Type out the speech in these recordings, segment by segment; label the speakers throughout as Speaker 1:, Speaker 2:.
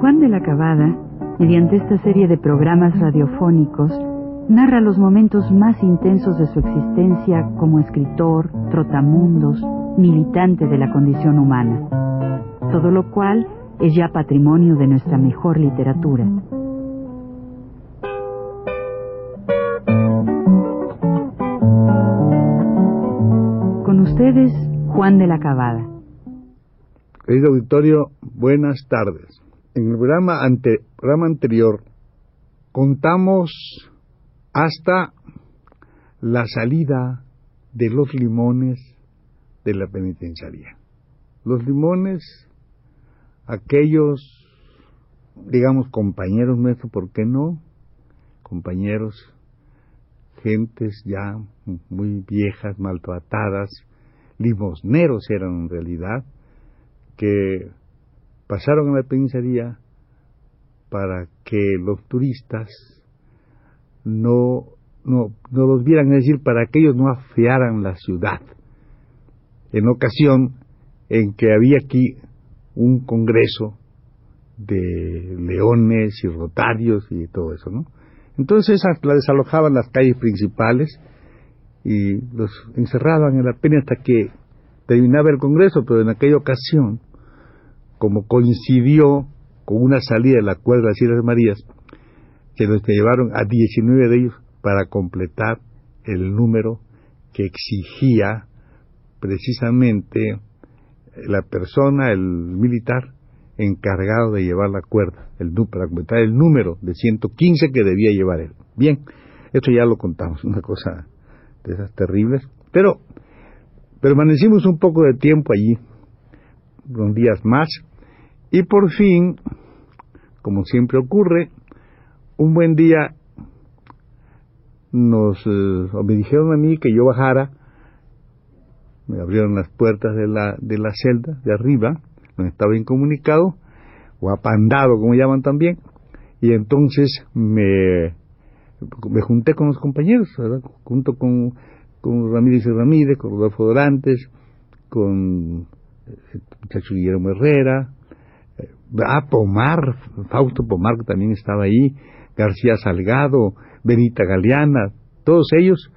Speaker 1: Juan de la Cabada, mediante esta serie de programas radiofónicos, narra los momentos más intensos de su existencia como escritor, trotamundos, militante de la condición humana, todo lo cual es ya patrimonio de nuestra mejor literatura. Con ustedes, Juan de la Cabada.
Speaker 2: Querido auditorio, buenas tardes. En el programa, ante, programa anterior contamos hasta la salida de los limones de la penitenciaría. Los limones, aquellos, digamos, compañeros nuestros, ¿por qué no? Compañeros, gentes ya muy viejas, maltratadas, limosneros eran en realidad, que pasaron a la penitenciaría para que los turistas no, no, no los vieran, es decir, para que ellos no afearan la ciudad. En ocasión en que había aquí un congreso de leones y rotarios y todo eso, ¿no? Entonces la desalojaban las calles principales y los encerraban en la pena hasta que terminaba el congreso, pero en aquella ocasión, como coincidió con una salida de la cuerda de las Islas Marías, se los llevaron a 19 de ellos para completar el número que exigía precisamente la persona, el militar, encargado de llevar la cuerda, el, para completar el número de 115 que debía llevar él. Bien, esto ya lo contamos, una cosa de esas terribles, pero permanecimos un poco de tiempo allí, unos días más, y por fin, como siempre ocurre, un buen día nos eh, me dijeron a mí que yo bajara, me abrieron las puertas de la, de la celda de arriba, donde estaba incomunicado, o apandado, como llaman también, y entonces me, me junté con los compañeros, junto con, con Ramírez y Ramírez, con Rodolfo Dorantes, con el eh, muchacho Guillermo Herrera, ah, Pomar, Fausto Pomar que también estaba ahí, García Salgado, Benita Galeana, todos ellos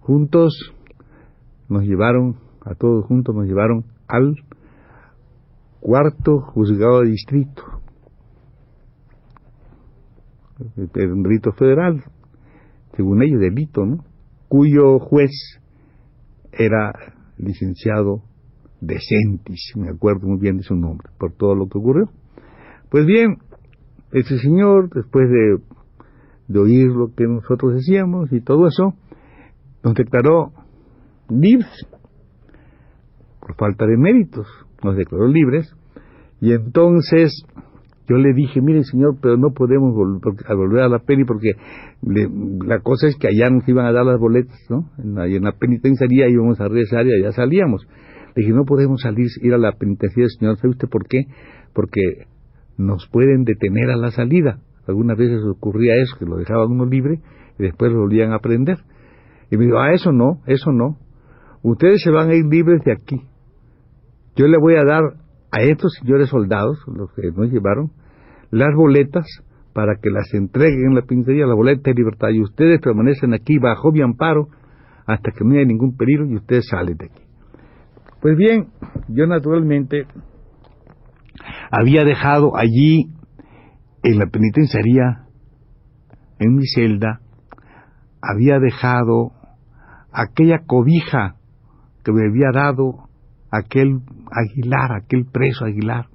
Speaker 2: juntos nos llevaron, a todos juntos nos llevaron al cuarto juzgado de distrito, el delito federal, según ellos, delito, ¿no? Cuyo juez era licenciado Decentis, me acuerdo muy bien de su nombre, por todo lo que ocurrió. Pues bien, ese señor, después de, de oír lo que nosotros decíamos y todo eso, nos declaró libres, por falta de méritos, nos declaró libres, y entonces yo le dije, mire señor, pero no podemos volver a la pena porque la cosa es que allá nos iban a dar las boletas, ¿no? En la, en penitenciaría íbamos a regresar y allá salíamos. Le dije, no podemos salir, ir a la penitenciaría, señor, ¿sabe usted por qué? Porque nos pueden detener a la salida. Algunas veces ocurría eso, que lo dejaban uno libre y después lo volvían a prender. Y me dijo, ah, eso no, eso no. Ustedes se van a ir libres de aquí. Yo le voy a dar a estos señores soldados, los que nos llevaron, las boletas para que las entreguen en la pincería, la boleta de libertad, y ustedes permanecen aquí bajo mi amparo hasta que no haya ningún peligro y ustedes salen de aquí. Pues bien, yo naturalmente había dejado allí en la penitenciaría, en mi celda, había dejado aquella cobija que me había dado aquel Aguilar, aquel preso Aguilar.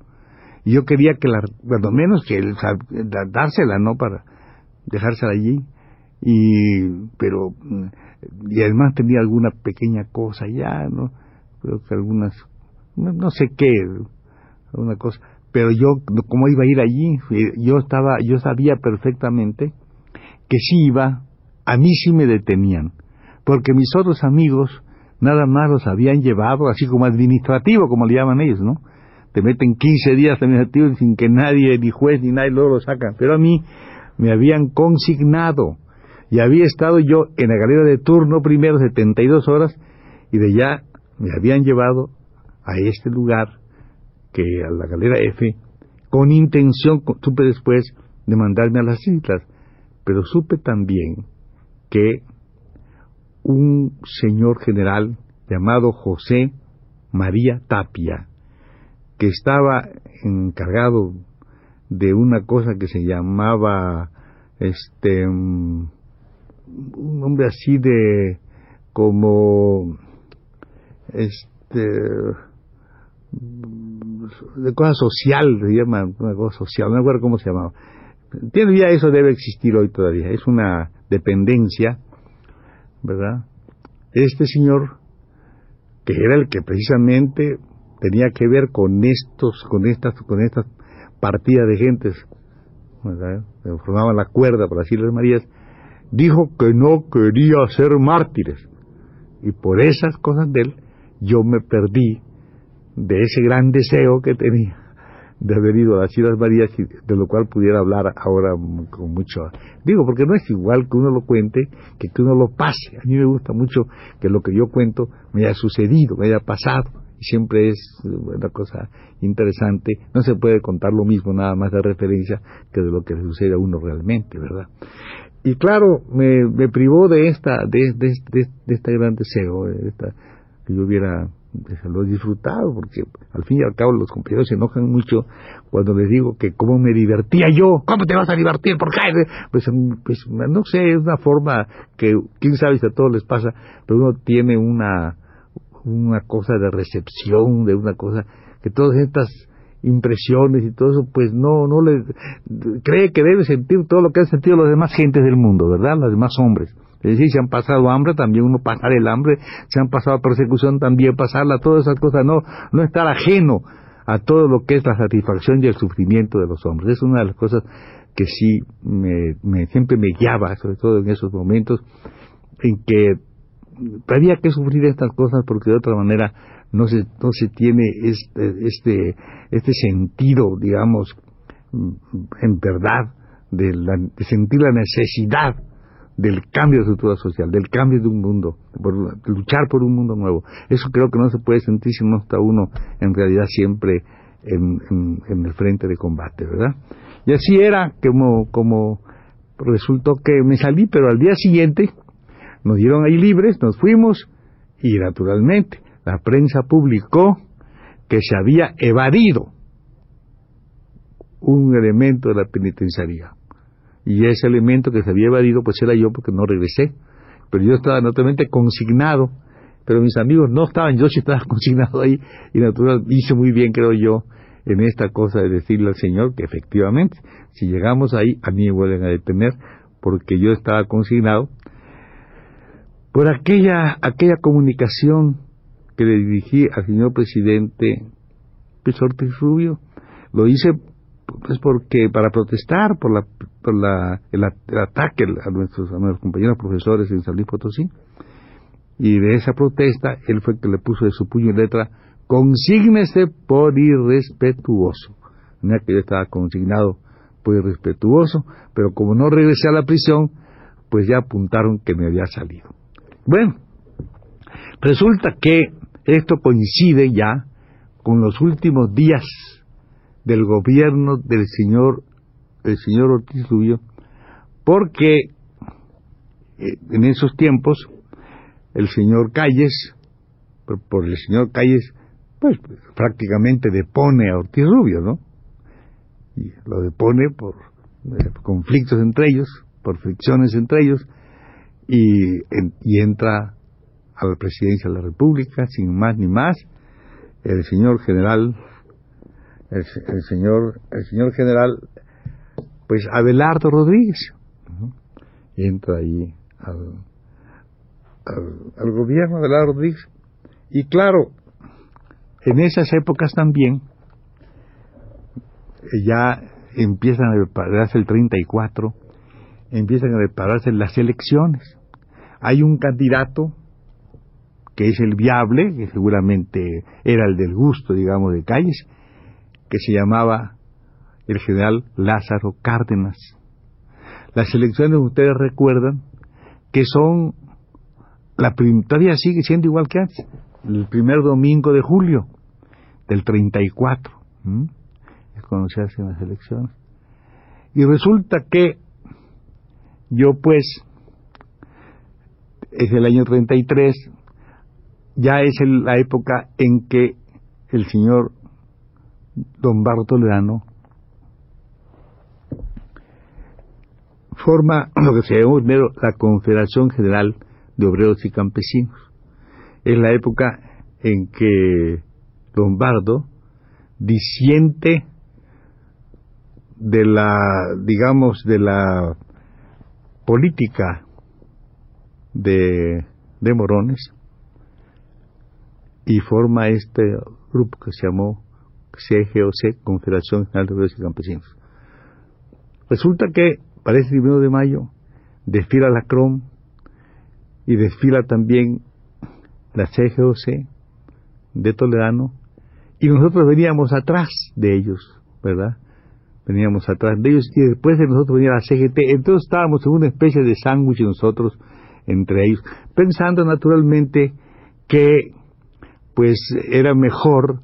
Speaker 2: Y yo quería que la, cuando menos que él, dársela, ¿no? Para dejársela allí. Y, pero, y además tenía alguna pequeña cosa ya, ¿no? Creo que algunas, no, no sé qué, alguna cosa pero yo como iba a ir allí yo estaba yo sabía perfectamente que si iba a mí sí me detenían porque mis otros amigos nada más los habían llevado así como administrativo como le llaman ellos no te meten 15 días administrativo sin que nadie ni juez ni nadie luego lo sacan. Pero a mí me habían consignado y había estado yo en la galera de turno primero 72 horas y de allá me habían llevado a este lugar que a la galera F con intención, supe después, de mandarme a las islas, pero supe también que un señor general llamado José María Tapia, que estaba encargado de una cosa que se llamaba este un hombre así de como este de cosa social, se llama una cosa social, no me acuerdo cómo se llamaba. Tiene ya eso debe existir hoy todavía, es una dependencia, ¿verdad? Este señor, que era el que precisamente tenía que ver con estos, con estas, con estas partidas de gentes, ¿verdad? formaban la cuerda por las Islas Marías, dijo que no quería ser mártires. Y por esas cosas de él, yo me perdí de ese gran deseo que tenía de haber ido a las Islas Marías de lo cual pudiera hablar ahora con mucho digo porque no es igual que uno lo cuente que que uno lo pase. A mí me gusta mucho que lo que yo cuento me haya sucedido me haya pasado siempre es una cosa interesante. No se puede contar lo mismo nada más de referencia que de lo que le sucede a uno realmente verdad y claro me, privó de esta de, de, de, de este gran deseo de esta, que yo hubiera lo he disfrutado, porque al fin y al cabo los compañeros se enojan mucho cuando les digo que cómo me divertía yo, ¿cómo te vas a divertir? ¿Por qué? Pues, pues no sé, es una forma que, quién sabe si a todos les pasa, pero uno tiene una, una cosa de recepción, de una cosa, que todas estas impresiones y todo eso, pues no, no le, cree que debe sentir todo lo que han sentido las demás gentes del mundo, ¿verdad? Los demás hombres. Es decir, si han pasado hambre, también uno pasar el hambre, si han pasado persecución, también pasarla, todas esas cosas, no, no estar ajeno a todo lo que es la satisfacción y el sufrimiento de los hombres. Es una de las cosas que sí me, siempre me guiaba, sobre todo en esos momentos en que había que sufrir estas cosas porque de otra manera no se, no se tiene este, este, este sentido, digamos, en verdad, de, de sentir la necesidad del cambio de estructura social, del cambio de un mundo, por luchar por un mundo nuevo. Eso creo que no se puede sentir si no está uno en realidad siempre en, el frente de combate, ¿verdad? Y así era como, como resultó que me salí, pero al día siguiente nos dieron ahí libres, nos fuimos y naturalmente la prensa publicó que se había evadido un elemento de la penitenciaría y ese elemento que se había evadido pues era yo porque no regresé. Pero yo estaba naturalmente consignado pero mis amigos no estaban yo sí estaba consignado ahí y naturalmente hice muy bien creo yo en esta cosa de decirle al Señor que efectivamente si llegamos ahí a mí me vuelven a detener porque yo estaba consignado por aquella aquella comunicación que le dirigí al señor presidente Ortiz Rubio. Lo hice pues porque para protestar por la por la el, ataque a nuestros a nuestros compañeros profesores en San Luis Potosí. Y de esa protesta él fue el que le puso de su puño y letra consígnese por irrespetuoso mira que yo estaba consignado por irrespetuoso pero como no regresé a la prisión pues ya apuntaron que me había salido. Bueno resulta que esto coincide ya con los últimos días del gobierno del señor el señor Ortiz Rubio porque eh, en esos tiempos el señor Calles por, el señor Calles pues prácticamente depone a Ortiz Rubio no y lo depone por eh, conflictos entre ellos por fricciones entre ellos y, y entra a la presidencia de la República sin más ni más el señor general el, señor el señor general pues Abelardo Rodríguez. Entra ahí al, al, gobierno de Abelardo Rodríguez. Y claro en esas épocas también ya empiezan a prepararse el 34 empiezan a prepararse las elecciones. Hay un candidato que es el viable, que seguramente era el del gusto, digamos, de Calles, que se llamaba el general Lázaro Cárdenas. Las elecciones, ustedes recuerdan, que son, la todavía sigue siendo igual que antes, el primer domingo de julio del 34, es cuando se hacen las elecciones. Y resulta que yo pues, es el año 33, ya es la época en que el señor don Bartoledano forma lo que se llama primero la Confederación General de Obreros y Campesinos. Es la época en que Lombardo disiente de la, digamos, de la política de, de Morones y forma este grupo que se llamó CGOC, Confederación General de Obreros y Campesinos. Resulta que para ese 1 de mayo desfila la CROM y desfila también la CGOC de Toledano y nosotros veníamos atrás de ellos, ¿verdad? Veníamos atrás de ellos y después de nosotros venía la CGT, entonces estábamos en una especie de sándwich nosotros entre ellos, pensando naturalmente que pues era mejor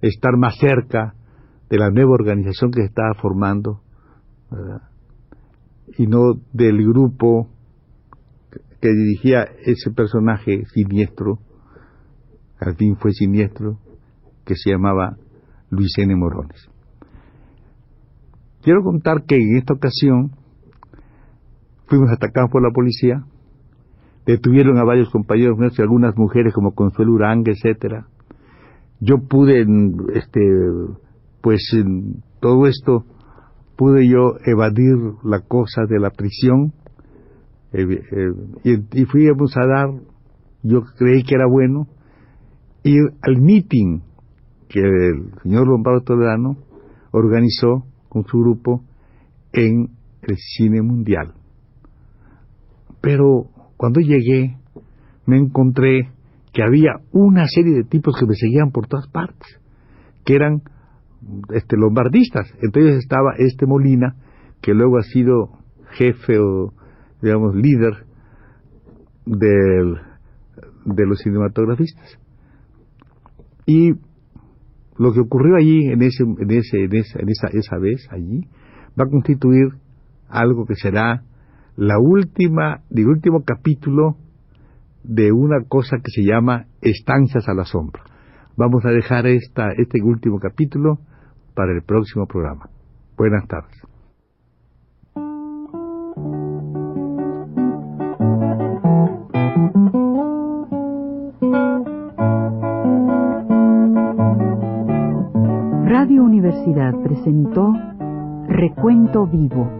Speaker 2: estar más cerca de la nueva organización que se estaba formando y no del grupo que dirigía ese personaje siniestro, al fin fue siniestro, que se llamaba Luis N. Morones. Quiero contar que en esta ocasión fuimos atacados por la policía, detuvieron a varios compañeros nuestros y algunas mujeres como Consuelo Uranga, etcétera. Yo pude, este, pues, todo esto pude yo evadir la cosa de la prisión eh, eh, y, fuimos a dar, yo creí que era bueno, ir al meeting que el señor Lombardo Toledano organizó con su grupo en el cine mundial. Pero cuando llegué me encontré que había una serie de tipos que me seguían por todas partes, que eran este, lombardistas. Entonces estaba este Molina, que luego ha sido jefe o, digamos, líder del, de los cinematografistas. Y lo que ocurrió allí, en, ese, en, ese, en, esa, en esa, esa vez, allí, va a constituir algo que será la última, el último capítulo de una cosa que se llama Estancias a la Sombra. Vamos a dejar esta, este último capítulo para el próximo programa. Buenas tardes.
Speaker 1: Radio Universidad presentó Recuento Vivo.